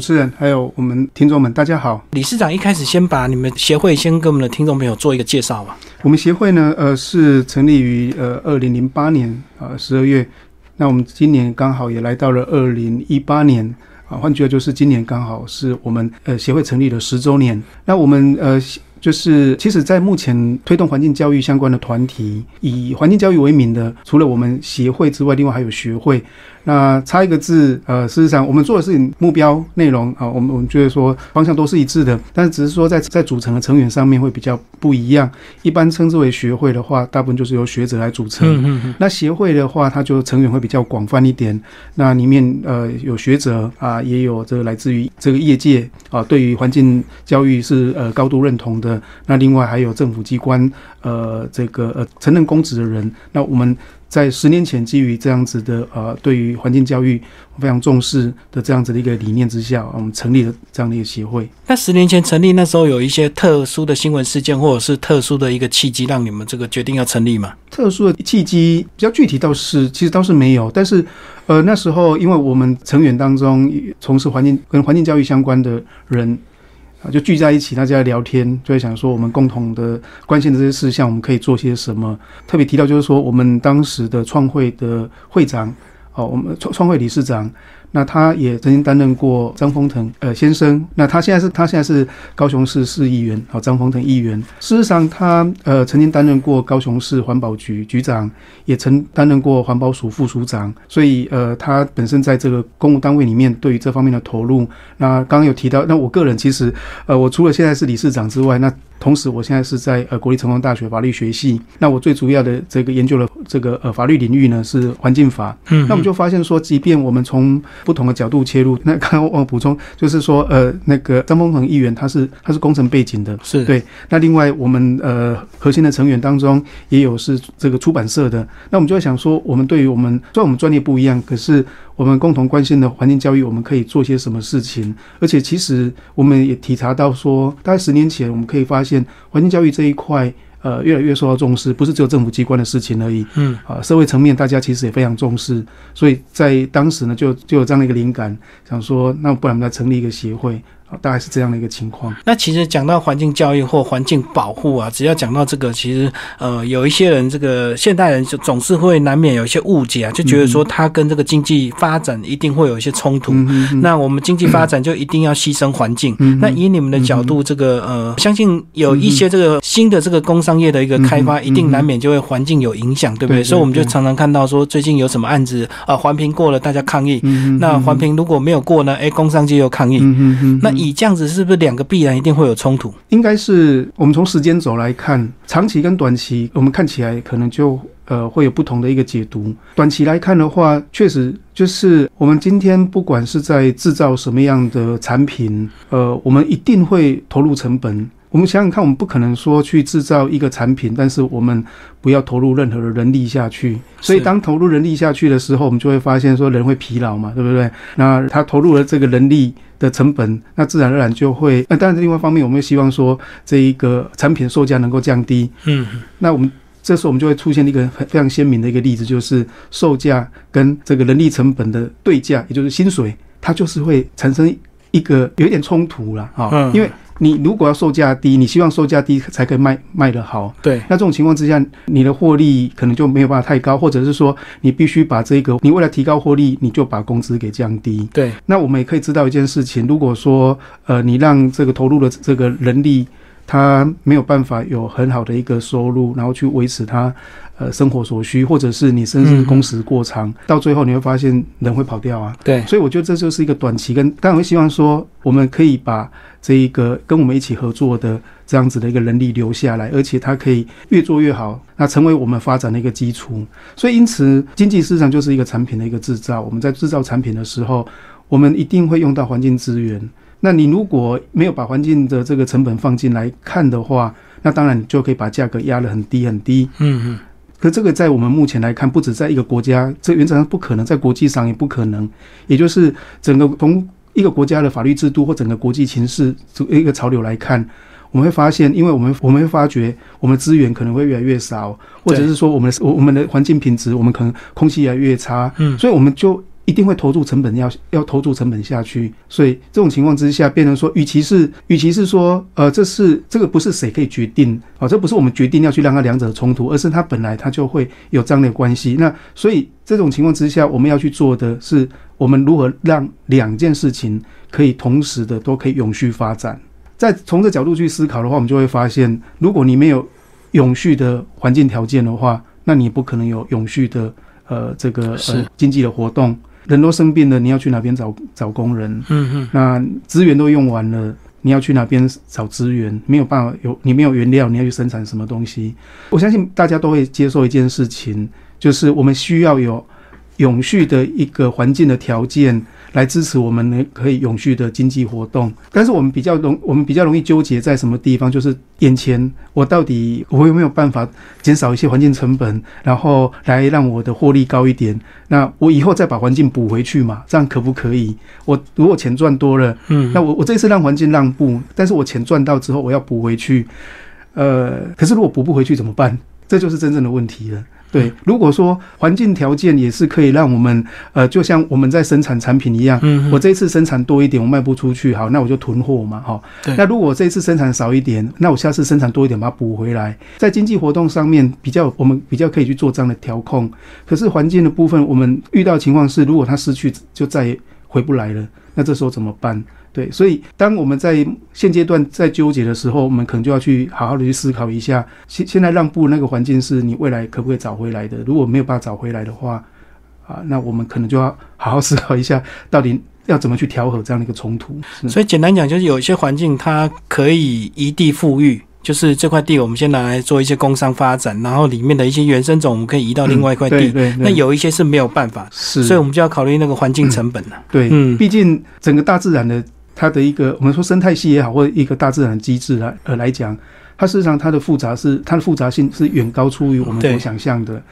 主持人还有我们听众们，大家好。理事长一开始先把你们协会先跟我们的听众朋友做一个介绍吧。我们协会呢，呃，是成立于呃二零零八年啊十二月，那我们今年刚好也来到了二零一八年啊，换句话就是今年刚好是我们呃协会成立了十周年。那我们呃。就是其实，在目前推动环境教育相关的团体，以环境教育为名的，除了我们协会之外，另外还有学会。那差一个字，呃，事实上我们做的事情、目标、内容啊，我们我们觉得说方向都是一致的，但是只是说在在组成的成员上面会比较不一样。一般称之为学会的话，大部分就是由学者来组成。嗯嗯嗯。那协会的话，它就成员会比较广泛一点。那里面呃有学者啊，也有这个来自于这个业界啊，对于环境教育是呃高度认同的。那另外还有政府机关呃这个呃承认公职的人。那我们。在十年前，基于这样子的呃，对于环境教育非常重视的这样子的一个理念之下，我们成立了这样的一个协会。那十年前成立那时候有一些特殊的新闻事件，或者是特殊的一个契机，让你们这个决定要成立吗？特殊的契机比较具体倒是其实倒是没有，但是呃那时候因为我们成员当中从事环境跟环境教育相关的人。啊，就聚在一起，大家聊天，就会想说我们共同的关心的这些事项，我们可以做些什么。特别提到就是说，我们当时的创会的会长，哦，我们创创会理事长。那他也曾经担任过张丰腾呃先生，那他现在是他现在是高雄市市议员，好张丰腾议员。事实上，他呃曾经担任过高雄市环保局局长，也曾担任过环保署副署长，所以呃他本身在这个公务单位里面对于这方面的投入。那刚刚有提到，那我个人其实呃我除了现在是理事长之外，那同时我现在是在呃国立成功大学法律学系，那我最主要的这个研究的这个呃法律领域呢是环境法。嗯，那我们就发现说，即便我们从不同的角度切入，那刚刚我补充，就是说，呃，那个张丰恒议员他是他是工程背景的，是对。那另外我们呃核心的成员当中也有是这个出版社的，那我们就在想说，我们对于我们虽然我们专业不一样，可是我们共同关心的环境教育，我们可以做些什么事情？而且其实我们也体察到说，大概十年前我们可以发现环境教育这一块。呃，越来越受到重视，不是只有政府机关的事情而已。嗯，啊，社会层面大家其实也非常重视，所以在当时呢，就就有这样的一个灵感，想说，那不然我们来成立一个协会。大概是这样的一个情况。那其实讲到环境教育或环境保护啊，只要讲到这个，其实呃，有一些人这个现代人就总是会难免有一些误解啊，就觉得说它跟这个经济发展一定会有一些冲突。那我们经济发展就一定要牺牲环境？那以你们的角度，这个呃，相信有一些这个新的这个工商业的一个开发，一定难免就会环境有影响，对不对？所以我们就常常看到说，最近有什么案子啊，环评过了，大家抗议。那环评如果没有过呢？哎，工商界又抗议。那以这样子是不是两个必然一定会有冲突？应该是我们从时间轴来看，长期跟短期，我们看起来可能就呃会有不同的一个解读。短期来看的话，确实就是我们今天不管是在制造什么样的产品，呃，我们一定会投入成本。我们想想看，我们不可能说去制造一个产品，但是我们不要投入任何的人力下去。所以当投入人力下去的时候，我们就会发现说人会疲劳嘛，对不对？那他投入了这个人力的成本，那自然而然就会。那当然，另外一方面，我们希望说这一个产品售价能够降低。嗯。那我们这时候我们就会出现一个很非常鲜明的一个例子，就是售价跟这个人力成本的对价，也就是薪水，它就是会产生一个有一点冲突了啊。嗯。因为你如果要售价低，你希望售价低才可以卖卖得好。对，那这种情况之下，你的获利可能就没有办法太高，或者是说你必须把这个，你为了提高获利，你就把工资给降低。对，那我们也可以知道一件事情，如果说呃你让这个投入的这个人力，他没有办法有很好的一个收入，然后去维持他。呃，生活所需，或者是你甚至工时过长，到最后你会发现人会跑掉啊。对，所以我觉得这就是一个短期跟，但我会希望说，我们可以把这一个跟我们一起合作的这样子的一个人力留下来，而且它可以越做越好，那成为我们发展的一个基础。所以因此，经济市场就是一个产品的一个制造。我们在制造产品的时候，我们一定会用到环境资源。那你如果没有把环境的这个成本放进来看的话，那当然你就可以把价格压得很低很低。嗯嗯。可这个在我们目前来看，不止在一个国家，这原则上不可能，在国际上也不可能。也就是整个从一个国家的法律制度或整个国际形势一个潮流来看，我们会发现，因为我们我们会发觉，我们资源可能会越来越少，或者是说我们我我们的环境品质，我们可能空气越来越差。嗯，所以我们就一定会投入成本要要投入成本下去，所以这种情况之下，变成说，与其是与其是说，呃，这是这个不是谁可以决定啊，这不是我们决定要去让它两者冲突，而是它本来它就会有这样的关系。那所以这种情况之下，我们要去做的是，我们如何让两件事情可以同时的都可以永续发展。在从这角度去思考的话，我们就会发现，如果你没有永续的环境条件的话，那你不可能有永续的呃这个呃经济的活动。人都生病了，你要去哪边找找工人？嗯嗯，那资源都用完了，你要去哪边找资源？没有办法，有你没有原料，你要去生产什么东西？我相信大家都会接受一件事情，就是我们需要有永续的一个环境的条件。来支持我们呢可以永续的经济活动，但是我们比较容我们比较容易纠结在什么地方？就是眼前我到底我有没有办法减少一些环境成本，然后来让我的获利高一点？那我以后再把环境补回去嘛？这样可不可以？我如果钱赚多了，嗯，那我我这次让环境让步，但是我钱赚到之后我要补回去，呃，可是如果补不回去怎么办？这就是真正的问题了。对，如果说环境条件也是可以让我们，呃，就像我们在生产产品一样，嗯，我这一次生产多一点，我卖不出去，好，那我就囤货嘛，哈。那如果这一次生产少一点，那我下次生产多一点，把它补回来。在经济活动上面比较，我们比较可以去做这样的调控。可是环境的部分，我们遇到情况是，如果它失去，就再也回不来了，那这时候怎么办？对，所以当我们在现阶段在纠结的时候，我们可能就要去好好的去思考一下，现现在让步那个环境是你未来可不可以找回来的？如果没有办法找回来的话，啊，那我们可能就要好好思考一下，到底要怎么去调和这样的一个冲突。所以简单讲，就是有一些环境它可以一地富裕。就是这块地，我们先拿来做一些工商发展，然后里面的一些原生种，我们可以移到另外一块地。对那有一些是没有办法，是，所以我们就要考虑那个环境成本了。对，嗯，毕竟整个大自然的它的一个，我们说生态系也好，或者一个大自然机制来呃来讲，它事实上它的复杂是它的复杂性是远高出于我们所想象的。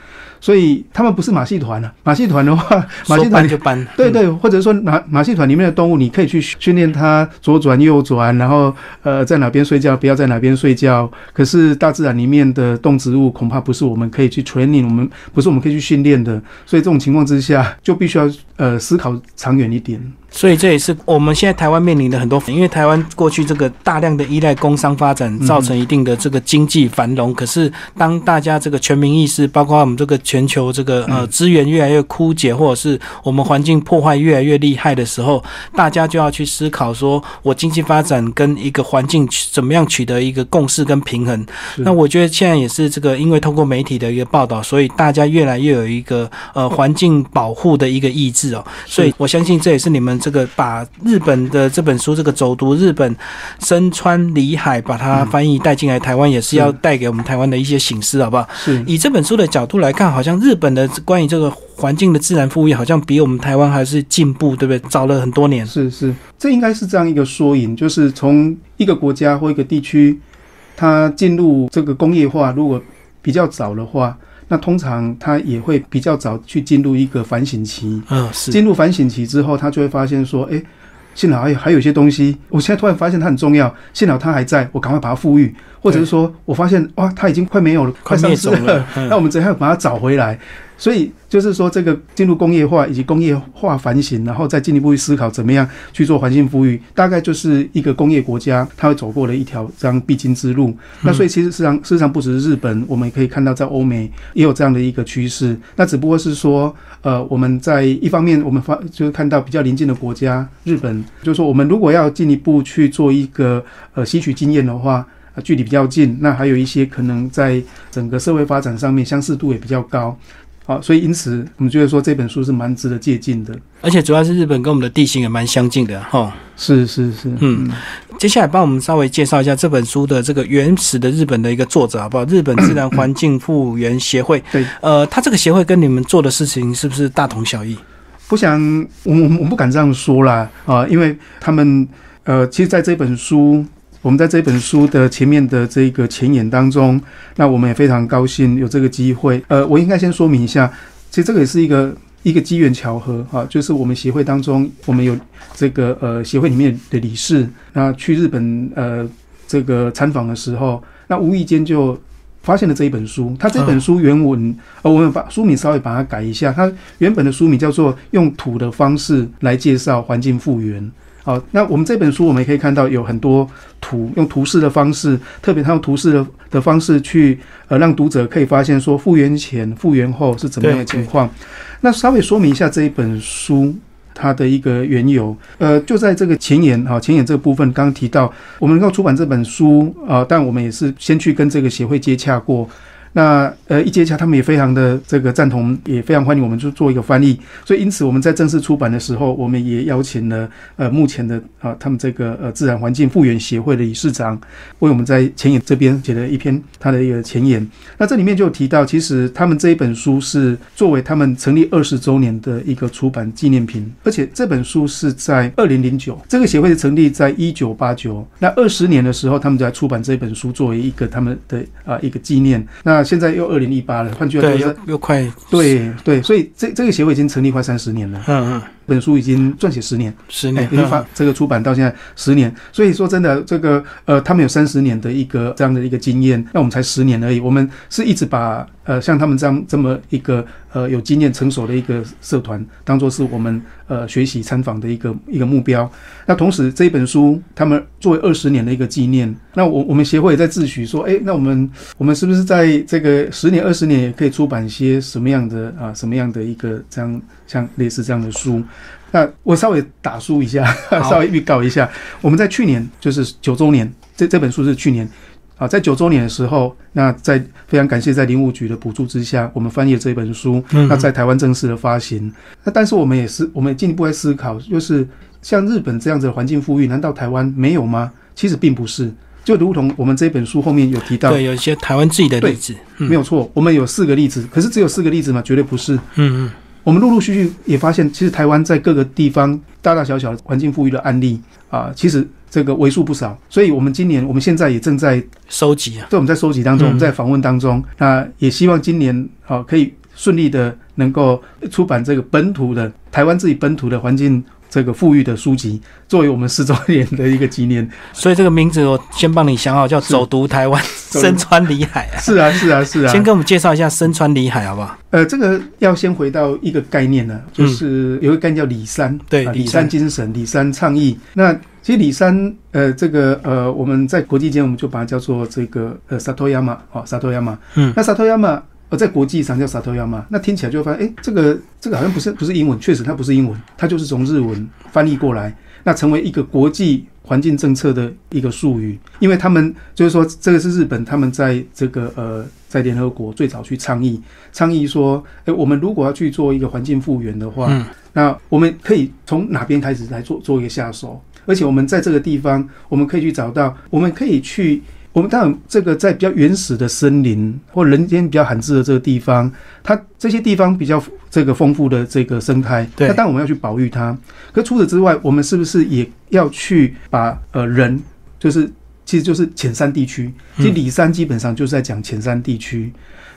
所以他们不是马戏团了。马戏团的话，马戏团就搬。对对，或者说马马戏团里面的动物，你可以去训练它左转右转，然后呃在哪边睡觉，不要在哪边睡觉。可是大自然里面的动植物，恐怕不是我们可以去 training，我们不是我们可以去训练的。所以这种情况之下，就必须要呃思考长远一点。所以这也是我们现在台湾面临的很多，因为台湾过去这个大量的依赖工商发展，造成一定的这个经济繁荣。可是当大家这个全民意识，包括我们这个全球这个呃资源越来越枯竭，或者是我们环境破坏越来越厉害的时候，大家就要去思考说，我经济发展跟一个环境怎么样取得一个共识跟平衡。那我觉得现在也是这个，因为通过媒体的一个报道，所以大家越来越有一个呃环境保护的一个意志哦。所以我相信这也是你们。这个把日本的这本书，这个走读日本，身穿里海，把它翻译带进来台湾，也是要带给我们台湾的一些醒思，好不好？是以这本书的角度来看，好像日本的关于这个环境的自然富裕，好像比我们台湾还是进步，对不对？早了很多年。是是，这应该是这样一个缩影，就是从一个国家或一个地区，它进入这个工业化，如果比较早的话。那通常它也会比较早去进入一个反省期，嗯，是进入反省期之后，他就会发现说，哎，幸好还有还有一些东西，我现在突然发现它很重要，幸好它还在，我赶快把它富裕，或者是说我发现哇，它已经快没有了，快灭失了，那我们怎样把它找回来？所以就是说，这个进入工业化以及工业化反省，然后再进一步去思考怎么样去做环境富裕，大概就是一个工业国家它会走过的一条这样必经之路。那所以其实事实上，事实上不只是日本，我们也可以看到在欧美也有这样的一个趋势。那只不过是说，呃，我们在一方面我们发就是看到比较邻近的国家日本，就是说我们如果要进一步去做一个呃吸取经验的话，距离比较近，那还有一些可能在整个社会发展上面相似度也比较高。好，所以因此我们觉得说这本书是蛮值得借鉴的，而且主要是日本跟我们的地形也蛮相近的哈。是是是，嗯，接下来帮我们稍微介绍一下这本书的这个原始的日本的一个作者好不好？日本自然环境复原协会。对，呃，他这个协会跟你们做的事情是不是大同小异？不想，我我我不敢这样说啦啊，因为他们呃，其实在这本书。我们在这本书的前面的这个前言当中，那我们也非常高兴有这个机会。呃，我应该先说明一下，其实这个也是一个一个机缘巧合哈，就是我们协会当中，我们有这个呃协会里面的理事，那去日本呃这个参访的时候，那无意间就发现了这一本书。他这本书原文，呃，我们把书名稍微把它改一下。它原本的书名叫做《用土的方式来介绍环境复原》。好，那我们这本书我们也可以看到有很多图，用图示的方式，特别他用图示的的方式去呃让读者可以发现说复原前、复原后是怎么样的情况。那稍微说明一下这一本书它的一个缘由。呃，就在这个前言哈，前言这个部分刚刚提到，我们能够出版这本书啊，但我们也是先去跟这个协会接洽过。那呃一接洽，他们也非常的这个赞同，也非常欢迎我们去做一个翻译。所以因此我们在正式出版的时候，我们也邀请了呃目前的啊他们这个呃自然环境复原协会的理事长，为我们在前言这边写了一篇他的一个前言。那这里面就提到，其实他们这一本书是作为他们成立二十周年的一个出版纪念品，而且这本书是在二零零九，这个协会是成立在一九八九，那二十年的时候，他们就在出版这本书作为一个他们的啊一个纪念。那现在又二零一八了，换句话说，又又快，对对，所以这这个协会已经成立快三十年了。嗯嗯。本书已经撰写十年，十年，已经发这个出版到现在十年，所以说真的，这个呃，他们有三十年的一个这样的一个经验，那我们才十年而已。我们是一直把呃像他们这样这么一个呃有经验成熟的一个社团，当做是我们呃学习参访的一个一个目标。那同时这一本书，他们作为二十年的一个纪念，那我我们协会也在自诩说，哎，那我们我们是不是在这个十年、二十年也可以出版一些什么样的啊什么样的一个这样像类似这样的书？那我稍微打书一下，稍微预告一下，我们在去年就是九周年，这这本书是去年啊，在九周年的时候，那在非常感谢在林务局的补助之下，我们翻译了这本书，那在台湾正式的发行。那但是我们也是，我们进一步在思考，就是像日本这样子的环境富裕，难道台湾没有吗？其实并不是，就如同我们这本书后面有提到，对，有一些台湾自己的例子，没有错，我们有四个例子，可是只有四个例子吗？绝对不是，嗯嗯。我们陆陆续续也发现，其实台湾在各个地方大大小小的环境富裕的案例啊，其实这个为数不少。所以，我们今年我们现在也正在收集啊，对，我们在收集当中，我们在访问当中，那也希望今年啊可以顺利的能够出版这个本土的台湾自己本土的环境。这个富裕的书籍作为我们十周年的一个纪念，所以这个名字我先帮你想好，叫“走读台湾，身穿里海”啊。是啊，是啊，是啊。先跟我们介绍一下“身穿里海”好不好？呃，这个要先回到一个概念呢，就是有一个概念叫“里山”，对，里山精神、里山倡议。那其实里山，呃，这个呃，我们在国际间我们就把它叫做这个呃萨托亚马，哦，萨托亚马。嗯，那萨托亚马。而在国际上叫萨托亚马，那听起来就会发现，哎，这个这个好像不是不是英文，确实它不是英文，它就是从日文翻译过来，那成为一个国际环境政策的一个术语。因为他们就是说，这个是日本他们在这个呃在联合国最早去倡议，倡议说，哎，我们如果要去做一个环境复原的话，那我们可以从哪边开始来做做一个下手？而且我们在这个地方，我们可以去找到，我们可以去。我们当然，这个在比较原始的森林或人间比较罕至的这个地方，它这些地方比较这个丰富的这个生态，那当然我们要去保育它。可除此之外，我们是不是也要去把呃人，就是其实就是浅山地区，其实里山基本上就是在讲浅山地区。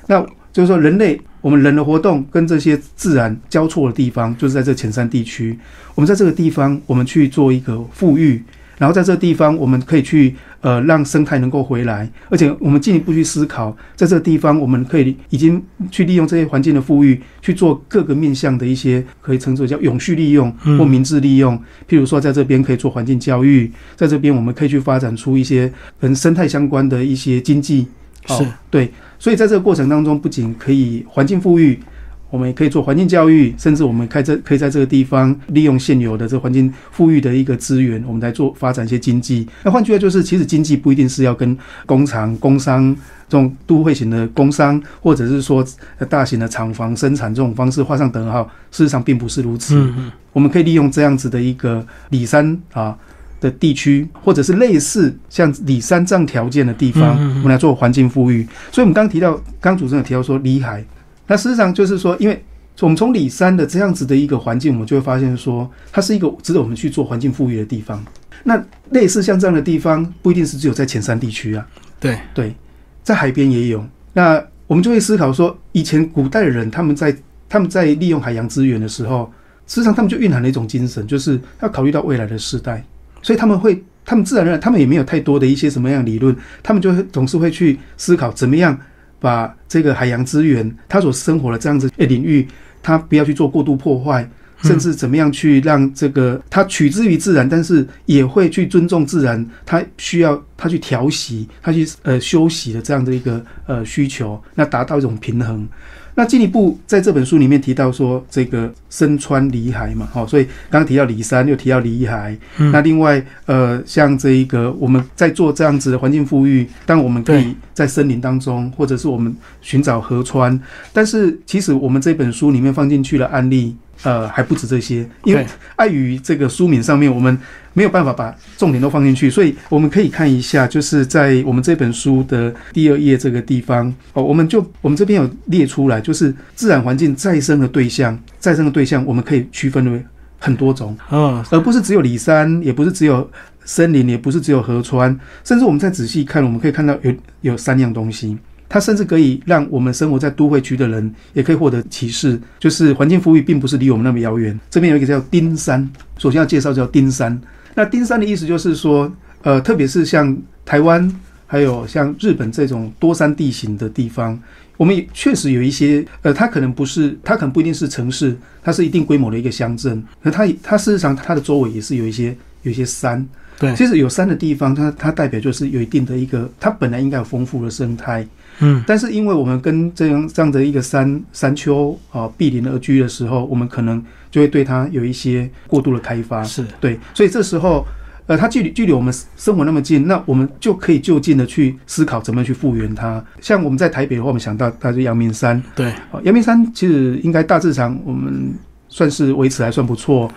那就是说，人类我们人的活动跟这些自然交错的地方，就是在这浅山地区。我们在这个地方，我们去做一个富裕。然后在这个地方，我们可以去呃让生态能够回来，而且我们进一步去思考，在这个地方，我们可以已经去利用这些环境的富裕，去做各个面向的一些可以称作叫永续利用或明智利用。譬如说，在这边可以做环境教育，在这边我们可以去发展出一些跟生态相关的一些经济。是对，所以在这个过程当中，不仅可以环境富裕。我们也可以做环境教育，甚至我们开这可以在这个地方利用现有的这环境富裕的一个资源，我们来做发展一些经济。那换句话就是，其实经济不一定是要跟工厂、工商这种都会型的工商，或者是说大型的厂房生产这种方式画上等号。事实上并不是如此。嗯嗯，我们可以利用这样子的一个里山啊的地区，或者是类似像里山这样条件的地方，我们来做环境富裕。所以，我们刚提到，刚主持人有提到说里海。那事实上就是说，因为我们从里山的这样子的一个环境，我们就会发现说，它是一个值得我们去做环境富裕的地方。那类似像这样的地方，不一定是只有在前山地区啊。对对，在海边也有。那我们就会思考说，以前古代的人他们在他们在利用海洋资源的时候，事实上他们就蕴含了一种精神，就是要考虑到未来的世代，所以他们会，他们自然而然，他们也没有太多的一些什么样理论，他们就会总是会去思考怎么样。把这个海洋资源，它所生活的这样子的领域，它不要去做过度破坏，甚至怎么样去让这个它取之于自然，但是也会去尊重自然，它需要它去调息，它去呃休息的这样的一个呃需求，那达到一种平衡。那进一步在这本书里面提到说，这个身穿里海嘛，好，所以刚刚提到里山，又提到里海。那另外，呃，像这一个我们在做这样子的环境富裕，但我们可以在森林当中，或者是我们寻找河川。但是其实我们这本书里面放进去的案例。呃，还不止这些，因为碍于这个书名上面，我们没有办法把重点都放进去，所以我们可以看一下，就是在我们这本书的第二页这个地方。哦，我们就我们这边有列出来，就是自然环境再生的对象，再生的对象，我们可以区分为很多种，嗯，而不是只有里山，也不是只有森林，也不是只有河川，甚至我们再仔细看，我们可以看到有有三样东西。它甚至可以让我们生活在都会区的人也可以获得启示，就是环境富裕并不是离我们那么遥远。这边有一个叫丁山，首先要介绍叫丁山。那丁山的意思就是说，呃，特别是像台湾还有像日本这种多山地形的地方，我们确实有一些，呃，它可能不是，它可能不一定是城市，它是一定规模的一个乡镇。那它它事实上它的周围也是有一些有一些山。对，其实有山的地方，它它代表就是有一定的一个，它本来应该有丰富的生态。嗯，但是因为我们跟这样这样的一个山山丘啊毗邻而居的时候，我们可能就会对它有一些过度的开发，是。对，所以这时候，呃，它距离距离我们生活那么近，那我们就可以就近的去思考怎么去复原它。像我们在台北的话，我们想到它是阳明山，对，阳明山其实应该大致上我们算是维持还算不错。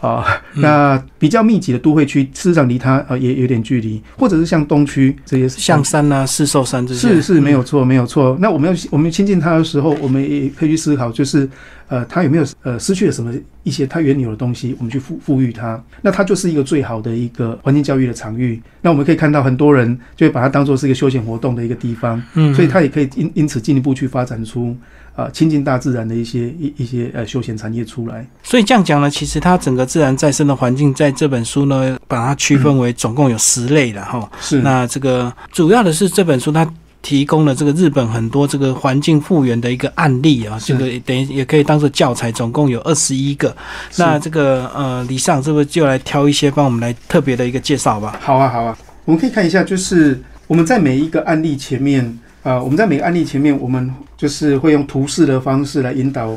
啊，那比较密集的都会区，事实上离它呃也有点距离，或者是像东区这些象山啊、四寿山这些，是是没有错，没有错。那我们要我们亲近它的时候，我们也可以去思考，就是呃，它有没有呃失去了什么一些它原有的东西，我们去赋赋予它，那它就是一个最好的一个环境教育的场域。那我们可以看到很多人就会把它当做是一个休闲活动的一个地方，嗯，所以它也可以因因此进一步去发展出。啊，亲近大自然的一些一一些呃休闲产业出来，所以这样讲呢，其实它整个自然再生的环境，在这本书呢，把它区分为总共有十类的哈。是，那这个主要的是这本书它提供了这个日本很多这个环境复原的一个案例啊，这个等于也可以当做教材，总共有二十一个。那这个呃，李尚是不是就来挑一些帮我们来特别的一个介绍吧？好啊，好啊，我们可以看一下，就是我们在每一个案例前面。啊，我们在每个案例前面，我们就是会用图示的方式来引导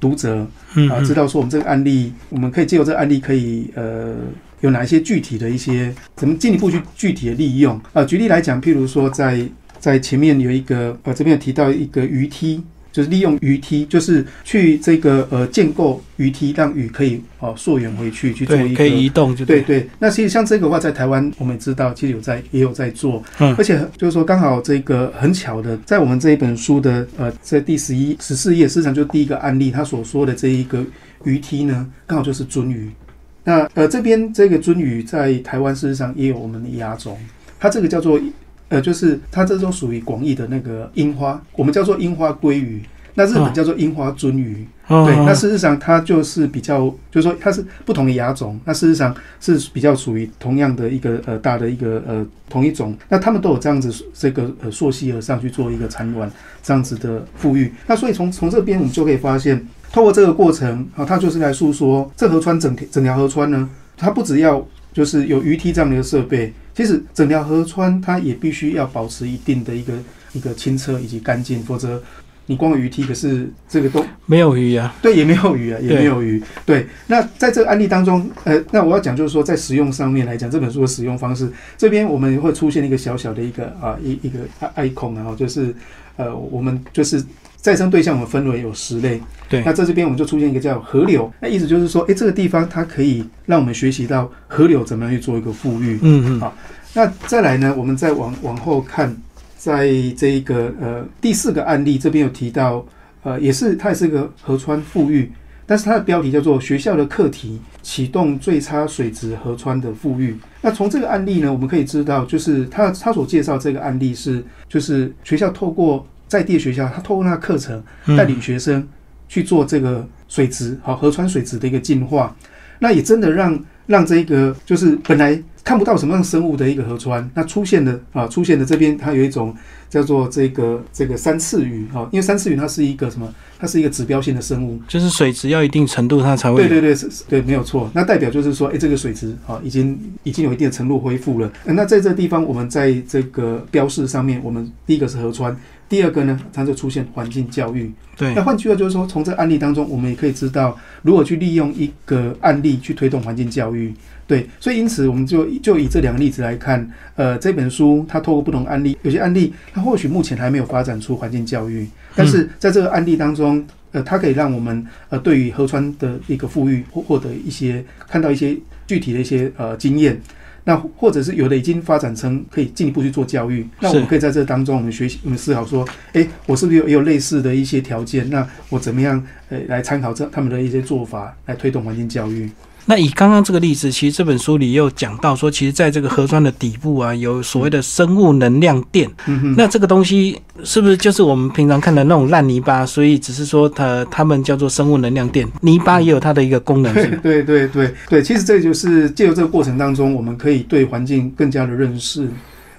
读者啊，知道说我们这个案例，我们可以借由这个案例，可以呃有哪一些具体的一些怎么进一步去具体的利用啊？举例来讲，譬如说在在前面有一个呃这边有提到一个鱼梯。就是利用鱼梯，就是去这个呃建构鱼梯，让鱼可以哦溯源回去去做一个可以移动，就对对。那其实像这个话，在台湾我们也知道，其实有在也有在做，嗯，而且就是说刚好这个很巧的，在我们这一本书的呃在第十一十四页，市场就第一个案例，他所说的这一个鱼梯呢，刚好就是鳟鱼。那呃这边这个鳟鱼在台湾事实上也有我们的亚种，它这个叫做。呃，就是它这种属于广义的那个樱花，我们叫做樱花鲑鱼，那日本叫做樱花鳟鱼。对，那事实上它就是比较，就是说它是不同的亚种，那事实上是比较属于同样的一个呃大的一个呃同一种，那他们都有这样子这个呃溯溪而上去做一个产卵这样子的富裕。那所以从从这边我们就可以发现，透过这个过程啊，它就是来诉说这河川整整条河川呢，它不只要就是有鱼梯这样的一个设备。其实整条河川它也必须要保持一定的一个一个清澈以及干净，否则你光有鱼梯，可是这个都没有鱼啊。对，也没有鱼啊，也没有鱼。对，那在这个案例当中，呃，那我要讲就是说，在使用上面来讲，这本书的使用方式，这边我们会出现一个小小的一个啊一一个 icon 然后就是呃我们就是。再生对象我们分为有十类，对，那在这边我们就出现一个叫河流，那意思就是说，哎，这个地方它可以让我们学习到河流怎么样去做一个富裕，嗯嗯，好，那再来呢，我们再往往后看，在这一个呃第四个案例这边有提到，呃，也是它也是个河川富裕，但是它的标题叫做学校的课题启动最差水质河川的富裕。那从这个案例呢，我们可以知道，就是他他所介绍这个案例是，就是学校透过。在地学校，他透过那个课程带领学生去做这个水质好河川水质的一个净化，那也真的让让这个就是本来看不到什么样生物的一个河川，那出现的啊，出现的这边它有一种叫做这个这个三次鱼啊，因为三次鱼它是一个什么？它是一个指标性的生物，就是水质要一定程度它才会。对对对，是，对，没有错。那代表就是说，哎，这个水质啊，已经已经有一定的程度恢复了。那在这个地方，我们在这个标示上面，我们第一个是河川，第二个呢，它就出现环境教育。对。那换句话就是说，从这个案例当中，我们也可以知道如何去利用一个案例去推动环境教育。对，所以因此我们就就以这两个例子来看，呃，这本书它透过不同案例，有些案例它或许目前还没有发展出环境教育，但是在这个案例当中，呃，它可以让我们呃对于河川的一个富裕获获得一些看到一些具体的一些呃经验，那或者是有的已经发展成可以进一步去做教育，那我们可以在这当中我们学习我们思考说，哎，我是不是有也有类似的一些条件？那我怎么样呃来参考这他们的一些做法来推动环境教育？那以刚刚这个例子，其实这本书里又讲到说，其实在这个核酸的底部啊，有所谓的生物能量垫。那这个东西是不是就是我们平常看的那种烂泥巴？所以只是说它它们叫做生物能量电，泥巴也有它的一个功能。对对对对，其实这就是借由这个过程当中，我们可以对环境更加的认识。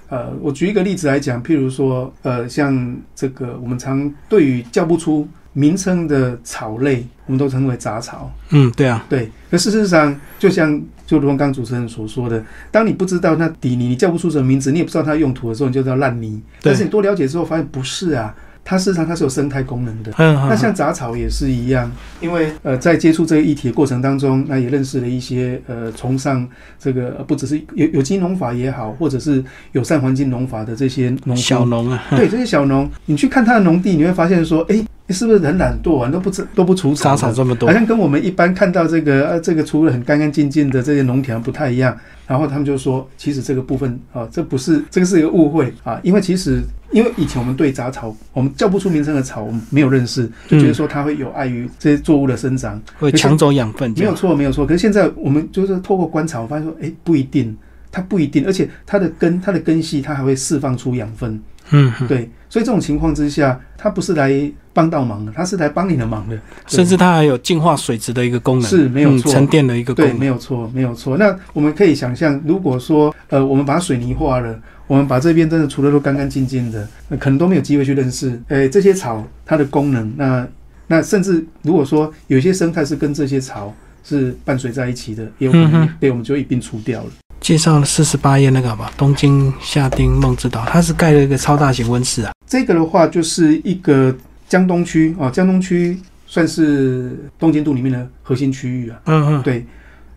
呃，我举一个例子来讲，譬如说，呃，像这个我们常对于叫不出。名称的草类，我们都称为杂草。嗯，对啊，对。可事实上，就像就如刚主持人所说的，当你不知道那底泥，你叫不出什么名字，你也不知道它用途的时候，你就叫烂泥。但是你多了解之后，发现不是啊。它事实上它是有生态功能的，那像杂草也是一样，因为呃在接触这个议题的过程当中，那也认识了一些呃崇尚这个不只是有有机农法也好，或者是友善环境农法的这些农小农啊，对这些小农，你去看他的农地，你会发现说，哎，是不是很懒惰啊，都不都不除草，杂草这么多，好像跟我们一般看到这个呃这个除了很干干净净的这些农田不太一样。然后他们就说，其实这个部分啊，这不是这个是一个误会啊，因为其实因为以前我们对杂草，我们叫不出名称的草，我们没有认识，就觉得说它会有碍于这些作物的生长，会抢走养分。没有错，没有错。可是现在我们就是透过观察，我发现说，哎，不一定，它不一定，而且它的根，它的根系，它还会释放出养分。嗯，对。所以这种情况之下，它不是来帮倒忙的，它是来帮你的忙的，甚至它还有净化水质的一个功能，是没有错，沉淀的一个功能，对没有错，没有错。那我们可以想象，如果说呃，我们把水泥化了，我们把这边真的除了都干干净净的，那可能都没有机会去认识，诶，这些草它的功能。那那甚至如果说有些生态是跟这些草是伴随在一起的，也有可能被我们就一并除掉了。介绍了四十八页那个吧，东京下町梦之岛，它是盖了一个超大型温室啊。这个的话就是一个江东区啊，江东区算是东京都里面的核心区域啊。嗯嗯，对。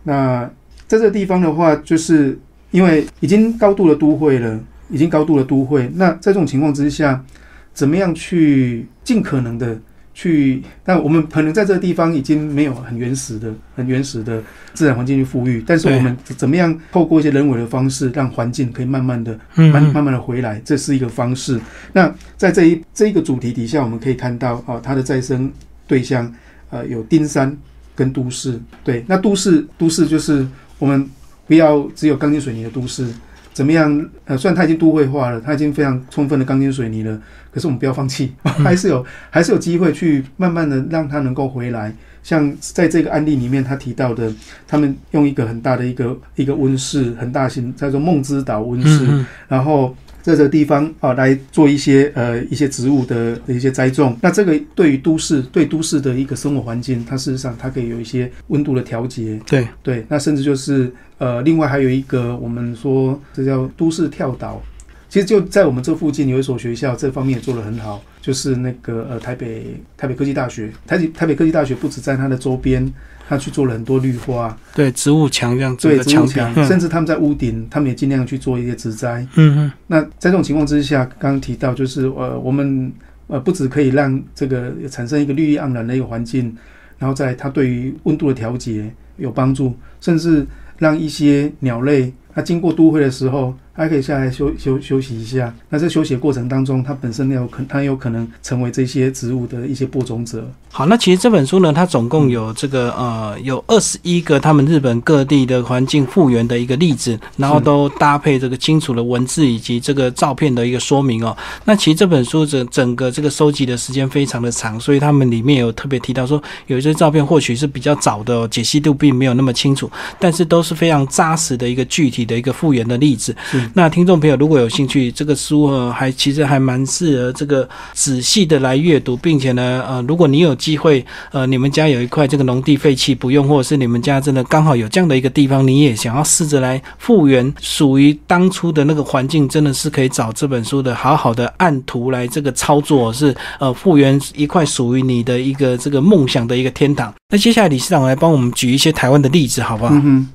那在这个地方的话，就是因为已经高度的都会了，已经高度的都会。那在这种情况之下，怎么样去尽可能的？去，但我们可能在这个地方已经没有很原始的、很原始的自然环境去富裕，但是我们怎么样透过一些人为的方式，让环境可以慢慢的、慢慢慢的回来，这是一个方式。那在这一这一个主题底下，我们可以看到啊，它的再生对象呃有丁山跟都市。对，那都市都市就是我们不要只有钢筋水泥的都市。怎么样？呃，虽然它已经都会化了，它已经非常充分的钢筋水泥了，可是我们不要放弃，还是有还是有机会去慢慢的让它能够回来。像在这个案例里面，他提到的，他们用一个很大的一个一个温室，很大型叫做梦之岛温室，然后。在这个地方啊，来做一些呃一些植物的一些栽种。那这个对于都市对都市的一个生活环境，它事实上它可以有一些温度的调节。对对，那甚至就是呃，另外还有一个我们说这叫都市跳岛。其实就在我们这附近有一所学校，这方面也做得很好，就是那个呃台北台北科技大学。台北台北科技大学不止在它的周边。他去做了很多绿化，对植物墙这样子的墙墙，甚至他们在屋顶，他们也尽量去做一些植栽。嗯嗯。那在这种情况之下，刚刚提到就是呃，我们呃不止可以让这个产生一个绿意盎然的一个环境，然后在它对于温度的调节有帮助，甚至让一些鸟类它经过都会的时候，还可以下来休休休息一下。那在休息的过程当中，它本身有可它有可能成为这些植物的一些播种者。好，那其实这本书呢，它总共有这个呃有二十一个他们日本各地的环境复原的一个例子，然后都搭配这个清楚的文字以及这个照片的一个说明哦。那其实这本书整整个这个收集的时间非常的长，所以他们里面有特别提到说，有一些照片或许是比较早的，解析度并没有那么清楚，但是都是非常扎实的一个具体的一个复原的例子。那听众朋友如果有兴趣，这个书呃还其实还蛮适合这个仔细的来阅读，并且呢呃如果你有机会，呃，你们家有一块这个农地废弃不用，或者是你们家真的刚好有这样的一个地方，你也想要试着来复原属于当初的那个环境，真的是可以找这本书的好好的按图来这个操作，是呃复原一块属于你的一个这个梦想的一个天堂。那接下来理事长来帮我们举一些台湾的例子，好不好？嗯，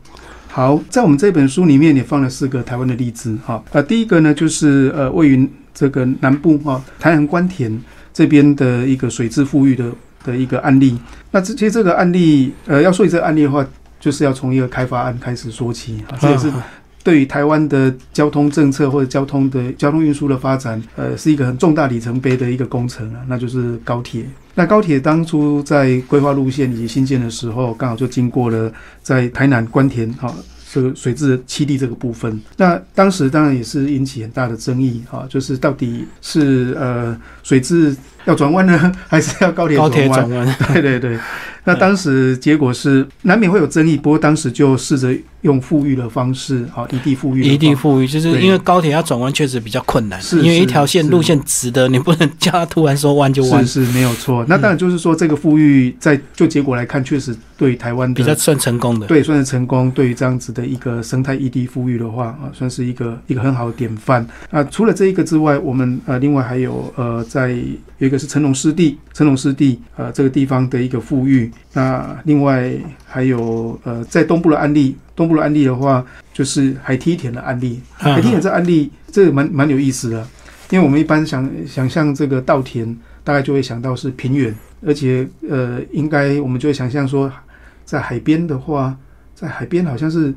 好，在我们这本书里面也放了四个台湾的例子哈。呃，第一个呢就是呃位于这个南部哈台南关田这边的一个水质富裕的。的一个案例，那这其实这个案例，呃，要说这个案例的话，就是要从一个开发案开始说起啊。这也是对于台湾的交通政策或者交通的交通运输的发展，呃，是一个很重大里程碑的一个工程啊，那就是高铁。那高铁当初在规划路线以及新建的时候，刚好就经过了在台南关田哈这个水质七地这个部分。那当时当然也是引起很大的争议哈，就是到底是呃水质。要转弯呢，还是要高铁转弯？对对对。那当时结果是难免会有争议，不过当时就试着用富裕的方式，好异地富裕，异地富裕，就是因为高铁要转弯确实比较困难，是因为一条线路线直的，你不能叫它突然说弯就弯，是是没有错。那当然就是说这个富裕在就结果来看，确实对台湾比较算成功的，对，算是成功。对于这样子的一个生态异地富裕的话啊，算是一个一个很好的典范。啊，除了这一个之外，我们呃另外还有呃在有一个是成龙湿地，成龙湿地呃这个地方的一个富裕。那另外还有呃，在东部的案例，东部的案例的话，就是海梯田的案例。海梯田这案例，这个蛮蛮有意思的，因为我们一般想想象这个稻田，大概就会想到是平原，而且呃，应该我们就会想象说，在海边的话，在海边好像是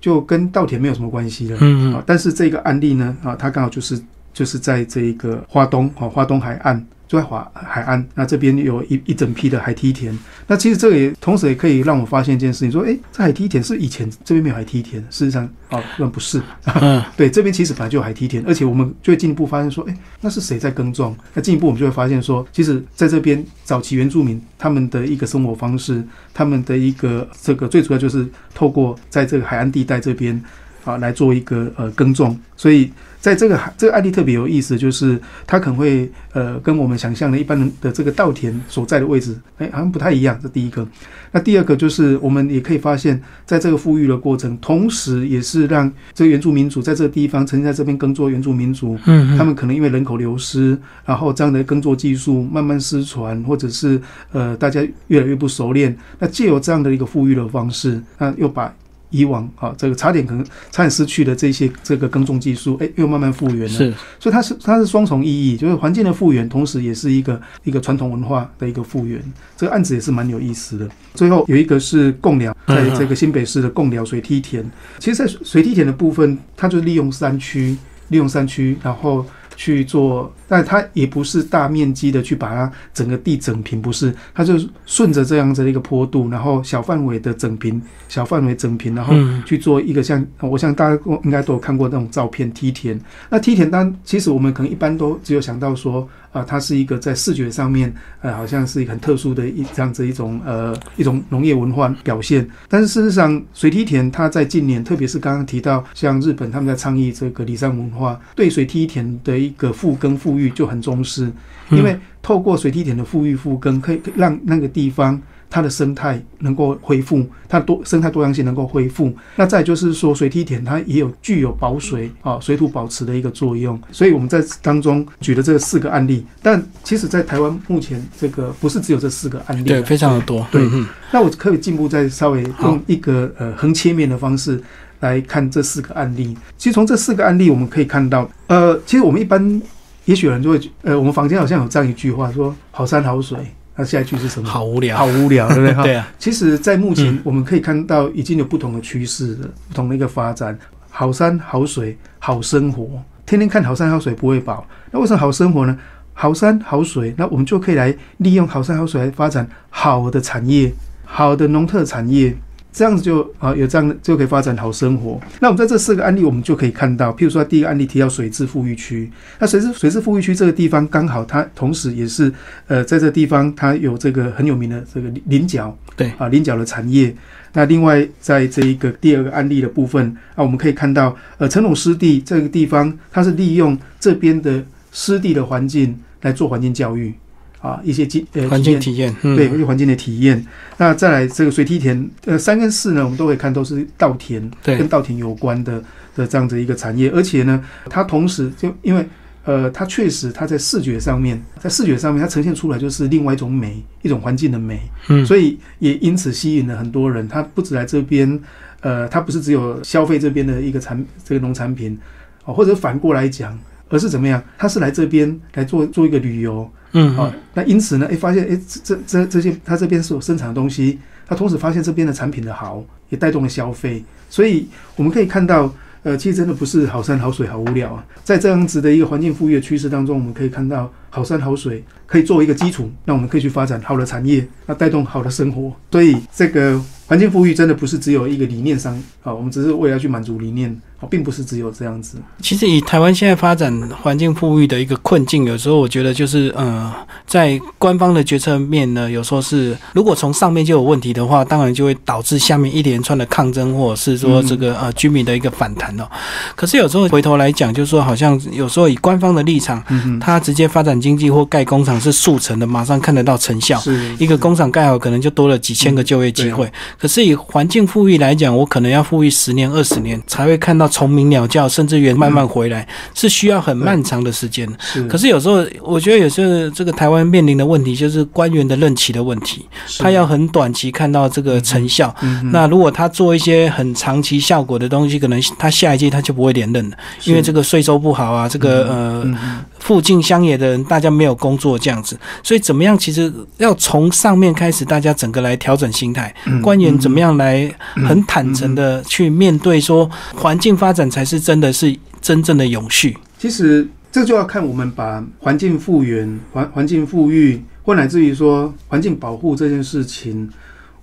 就跟稻田没有什么关系的。嗯嗯。但是这个案例呢，啊，它刚好就是就是在这一个花东啊，花东海岸。就在华海岸，那这边有一一整批的海梯田。那其实这个也同时也可以让我发现一件事情，说，哎，这海梯田是以前这边没有海梯田，事实上，啊，那不是。嗯，对，这边其实本来就有海梯田，而且我们就会进一步发现说，哎，那是谁在耕种？那进一步我们就会发现说，其实在这边早期原住民他们的一个生活方式，他们的一个这个最主要就是透过在这个海岸地带这边啊来做一个呃耕种，所以。在这个这个案例特别有意思，就是它可能会呃跟我们想象的一般人的这个稻田所在的位置，哎，好像不太一样。这第一个，那第二个就是我们也可以发现，在这个富裕的过程，同时也是让这个原住民族在这个地方曾经在这边耕作，原住民族，嗯，他们可能因为人口流失，然后这样的耕作技术慢慢失传，或者是呃大家越来越不熟练，那借由这样的一个富裕的方式，那又把。以往啊，这个差点可能差点失去的这些这个耕种技术，哎，又慢慢复原了。是，所以它是它是双重意义，就是环境的复原，同时也是一个一个传统文化的一个复原。这个案子也是蛮有意思的。最后有一个是贡寮，在这个新北市的贡寮水梯田。其实，在水梯田的部分，它就利用山区，利用山区，然后。去做，但它也不是大面积的去把它整个地整平，不是，它就顺着这样子的一个坡度，然后小范围的整平，小范围整平，然后去做一个像，我想大家应该都有看过那种照片梯田。那梯田当其实我们可能一般都只有想到说。啊，它是一个在视觉上面，呃，好像是一个很特殊的一这样子一种呃一种农业文化表现。但是事实上，水梯田它在近年，特别是刚刚提到像日本他们在倡议这个离山文化，对水梯田的一个复耕复育就很重视，因为透过水梯田的复育复耕，可以让那个地方。它的生态能够恢复，它多生态多样性能够恢复。那再就是说，水梯田它也有具有保水啊、水土保持的一个作用。所以我们在当中举的这四个案例，但其实在台湾目前这个不是只有这四个案例，对，非常的多。对，那我可以进步再稍微用一个呃横切面的方式来看这四个案例。其实从这四个案例我们可以看到，呃，其实我们一般也许有人就会，呃，我们房间好像有这样一句话说：好山好水。那下一句是什么？好无聊，好无聊，对不对？对啊。其实，在目前我们可以看到，已经有不同的趋势了，不同的一个发展。好山好水好生活，天天看好山好水不会饱。那为什么好生活呢？好山好水，那我们就可以来利用好山好水来发展好的产业，好的农特产业。这样子就啊，有这样的就可以发展好生活。那我们在这四个案例，我们就可以看到，譬如说第一个案例提到水质富裕区，那水质水质富裕区这个地方刚好它同时也是呃在这地方它有这个很有名的这个菱角，对啊菱角的产业。那另外在这一个第二个案例的部分啊，我们可以看到呃陈龙湿地这个地方，它是利用这边的湿地的环境来做环境教育。啊，一些经呃环境体验，对，环境的体验。那再来这个水梯田，呃，三跟四呢，我们都可以看都是稻田，对，跟稻田有关的的这样子一个产业。而且呢，它同时就因为呃，它确实它在视觉上面，在视觉上面它呈现出来就是另外一种美，一种环境的美。嗯，所以也因此吸引了很多人。他不止来这边，呃，他不是只有消费这边的一个产这个农产品，哦，或者反过来讲，而是怎么样？他是来这边来做做一个旅游。嗯，啊，那因此呢，哎，发现哎，这这这这些，他这边是有生产的东西，他同时发现这边的产品的好，也带动了消费，所以我们可以看到，呃，其实真的不是好山好水好无聊啊，在这样子的一个环境富裕的趋势当中，我们可以看到好山好水可以作为一个基础，那我们可以去发展好的产业，那带动好的生活，所以这个环境富裕真的不是只有一个理念上啊，我们只是为了去满足理念。啊，并不是只有这样子。其实以台湾现在发展环境富裕的一个困境，有时候我觉得就是，呃，在官方的决策面呢，有时候是如果从上面就有问题的话，当然就会导致下面一连串的抗争，或者是说这个呃居民的一个反弹哦。可是有时候回头来讲，就是说好像有时候以官方的立场，他直接发展经济或盖工厂是速成的，马上看得到成效。一个工厂盖好，可能就多了几千个就业机会。可是以环境富裕来讲，我可能要富裕十年、二十年才会看到。虫鸣鸟叫，甚至于慢慢回来，是需要很漫长的时间。是，可是有时候，我觉得有时候这个台湾面临的问题就是官员的任期的问题。他要很短期看到这个成效。那如果他做一些很长期效果的东西，可能他下一届他就不会连任了，因为这个税收不好啊，这个呃附近乡野的人大家没有工作这样子。所以怎么样？其实要从上面开始，大家整个来调整心态。官员怎么样来很坦诚的去面对说环境。发展才是真的是真正的永续。其实这就要看我们把环境复原、环环境富裕，或乃至于说环境保护这件事情，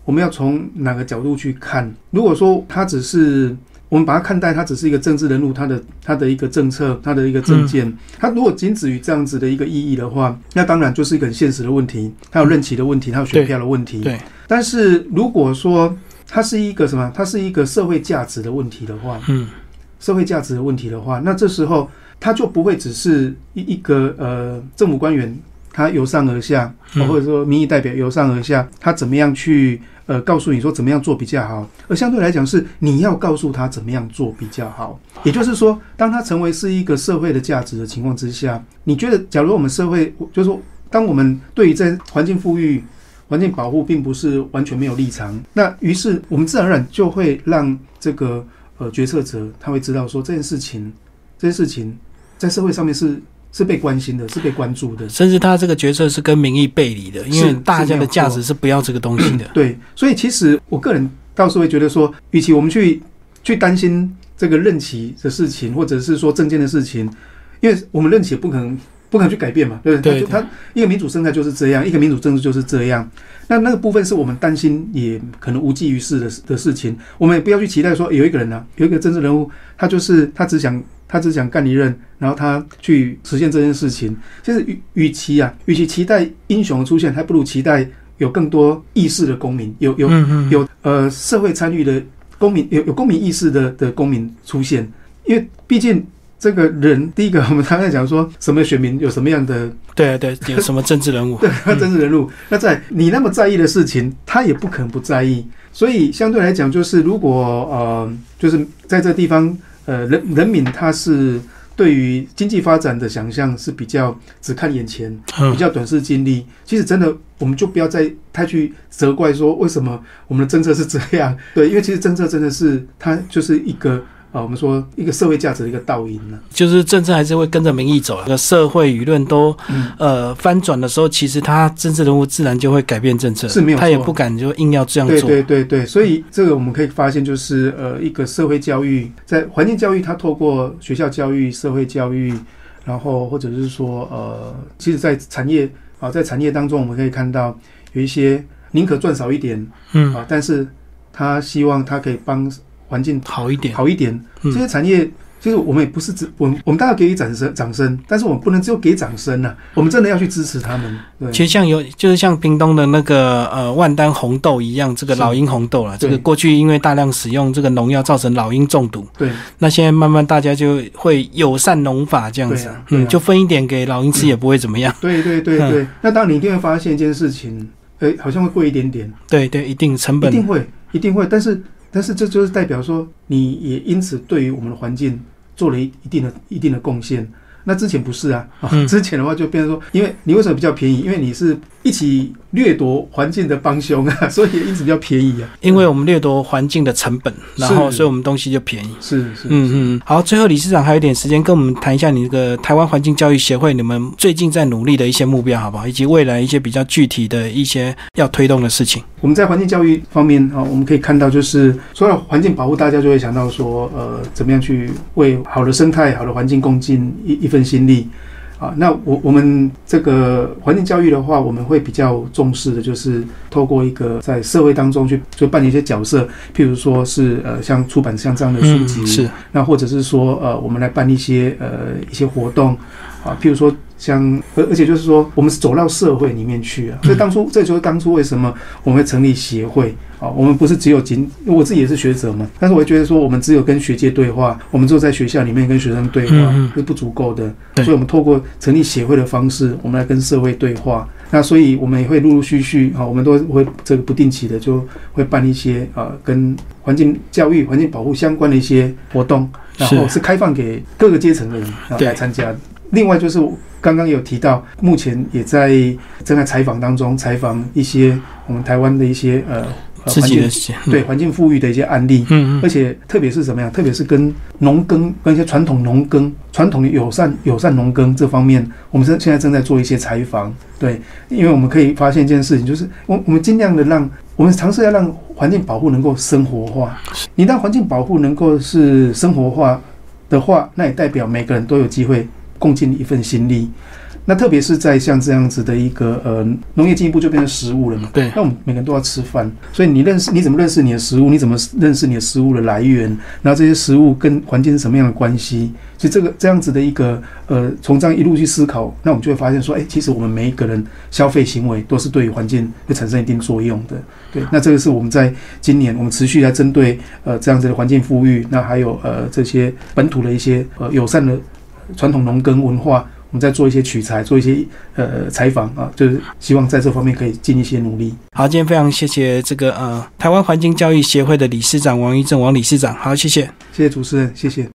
我们要从哪个角度去看？如果说它只是我们把它看待，它只是一个政治人物，他的他的一个政策，他的一个政见，他如果仅止于这样子的一个意义的话，那当然就是一个很现实的问题，它有任期的问题，它有选票的问题。对。但是如果说它是一个什么？它是一个社会价值的问题的话，嗯。社会价值的问题的话，那这时候它就不会只是一一个呃政府官员，他由上而下，或者说民意代表由上而下，他怎么样去呃告诉你说怎么样做比较好？而相对来讲是你要告诉他怎么样做比较好。也就是说，当他成为是一个社会的价值的情况之下，你觉得，假如我们社会就是说，当我们对于在环境富裕、环境保护并不是完全没有立场，那于是我们自然而然就会让这个。呃，决策者他会知道说这件事情，这件事情在社会上面是是被关心的，是被关注的，甚至他这个决策是跟民意背离的，因为大家的价值是不要这个东西的。对，所以其实我个人倒是会觉得说，与其我们去去担心这个任期的事情，或者是说证件的事情，因为我们任期不可能。不可能去改变嘛？对不对？它一个民主生态就是这样，一个民主政治就是这样。那那个部分是我们担心，也可能无济于事的的事情。我们也不要去期待说有一个人呢，有一个政治人物，他就是他只想他只想干一任，然后他去实现这件事情。其实与与其啊，与其期待英雄的出现，还不如期待有更多意识的公民，有有有呃社会参与的公民，有有公民意识的的公民出现。因为毕竟。这个人，第一个，我们常常讲说，什么选民有什么样的，对对，有什么政治人物，对，政治人物。那在你那么在意的事情，他也不可能不在意。所以相对来讲，就是如果呃，就是在这地方，呃，人人民他是对于经济发展的想象是比较只看眼前，比较短视经历。其实真的，我们就不要再太去责怪说为什么我们的政策是这样。对，因为其实政策真的是它就是一个。啊，我们说一个社会价值的一个倒影呢。就是政策还是会跟着民意走，这个社会舆论都嗯。呃翻转的时候，其实他政治人物自然就会改变政策，是没有错。他也不敢就硬要这样对做。对对对，所以这个我们可以发现，就是呃，一个社会教育，在环境教育，它透过学校教育、社会教育，然后或者是说呃，其实，在产业啊，在产业当中，我们可以看到有一些宁可赚少一点嗯，啊，但是他希望他可以帮环境好一点。好一点。嗯这些产业，其实我们也不是只我们我们当然给予掌声掌声，但是我们不能只有给掌声呐、我们真的要去支持他们。对，其实像有就是像屏东的那个呃万丹红豆一样，这个老鹰红豆了，这个对过去因为大量使用这个农药，造成老鹰中毒。对那现在慢慢大家就会友善农法这样子，啊啊嗯，就分一点给老鹰吃也不会怎么样。对对对对，那当然你一定会发现一件事情，呃，好像会贵一点点。对对，一定成本一定会，一定会。但是，但是这就是代表说，你也因此对于我们的环境做了一一定的一定的贡献。那之前不是啊，之前的话就变成说，因为你为什么比较便宜？因为你是一起掠夺环境的帮凶啊，所以因此比较便宜啊。因为我们掠夺环境的成本，然后所以我们东西就便宜。是是，嗯嗯，好，最后理事长还有一点时间跟我们谈一下你这个台湾环境教育协会，你们最近在努力的一些目标，好不好？以及未来一些比较具体的一些要推动的事情。我们在环境教育方面啊，我们可以看到，就是说到环境保护，大家就会想到说，呃，怎么样去为好的生态、好的环境共尽一一份心力。啊，那我我们这个环境教育的话，我们会比较重视的，就是透过一个在社会当中去就扮演一些角色，譬如说是呃像出版像这样的书籍，嗯，是，那或者是说，呃，我们来办一些呃一些活动啊，譬如说像，而而且就是说，我们是走到社会里面去啊。所以当初，这就是当初为什么我们会成立协会啊？我们不是只有仅，我自己也是学者嘛，但是我会觉得说，我们只有跟学界对话，我们只有在学校里面跟学生对话是不足够的。所以我们透过成立协会的方式，我们来跟社会对话。那所以我们也会陆陆续续啊，我们都会这个不定期的就会办一些啊跟环境教育、环境保护相关的一些活动，然后是开放给各个阶层的人来参加。另外就是刚刚有提到，目前也在正在采访当中，采访一些我们台湾的一些呃环境己的对，环境富裕的一些案例。嗯嗯，而且特别是怎么样？特别是跟农耕、跟一些传统农耕、传统的友善友善农耕这方面，我们现现在正在做一些采访。对，因为我们可以发现一件事情，就是我我们尽量的让我们尝试要让环境保护能够生活化。你让环境保护能够是生活化的话，那也代表每个人都有机会共尽一份心力。那特别是在像这样子的一个呃农业进一步就变成食物了嘛，对那我们每个人都要吃饭，所以你认识你怎么认识你的食物，你怎么认识你的食物的来源，然后这些食物跟环境是什么样的关系？所以这个这样子的一个呃，从这样一路去思考，那我们就会发现说，哎，其实我们每一个人消费行为都是对于环境会产生一定作用的。对，那这个是我们在今年我们持续在针对呃这样子的环境富裕，那还有呃这些本土的一些呃友善的传统农耕文化。我们在做一些取材，做一些呃采访啊，就是希望在这方面可以尽一些努力。好，今天非常谢谢这个呃台湾环境教育协会的理事长王一正王理事长，好，谢谢。谢谢主持人，谢谢。